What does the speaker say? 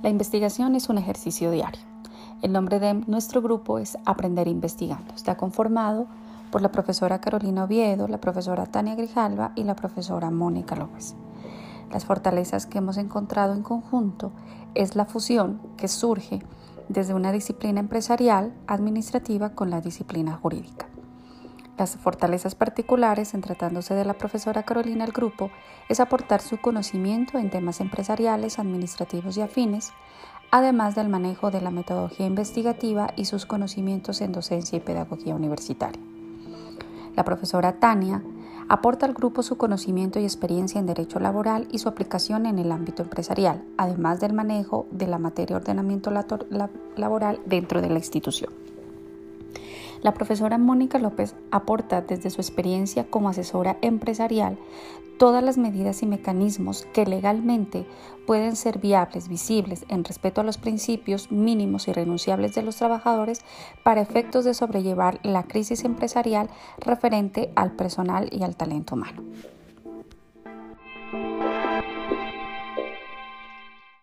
La investigación es un ejercicio diario. El nombre de nuestro grupo es Aprender Investigando. Está conformado por la profesora Carolina Oviedo, la profesora Tania Grijalva y la profesora Mónica López. Las fortalezas que hemos encontrado en conjunto es la fusión que surge desde una disciplina empresarial administrativa con la disciplina jurídica. Las fortalezas particulares, en tratándose de la profesora Carolina al grupo, es aportar su conocimiento en temas empresariales, administrativos y afines, además del manejo de la metodología investigativa y sus conocimientos en docencia y pedagogía universitaria. La profesora Tania aporta al grupo su conocimiento y experiencia en derecho laboral y su aplicación en el ámbito empresarial, además del manejo de la materia ordenamiento laboral dentro de la institución. La profesora Mónica López aporta desde su experiencia como asesora empresarial todas las medidas y mecanismos que legalmente pueden ser viables, visibles en respeto a los principios mínimos y renunciables de los trabajadores para efectos de sobrellevar la crisis empresarial referente al personal y al talento humano.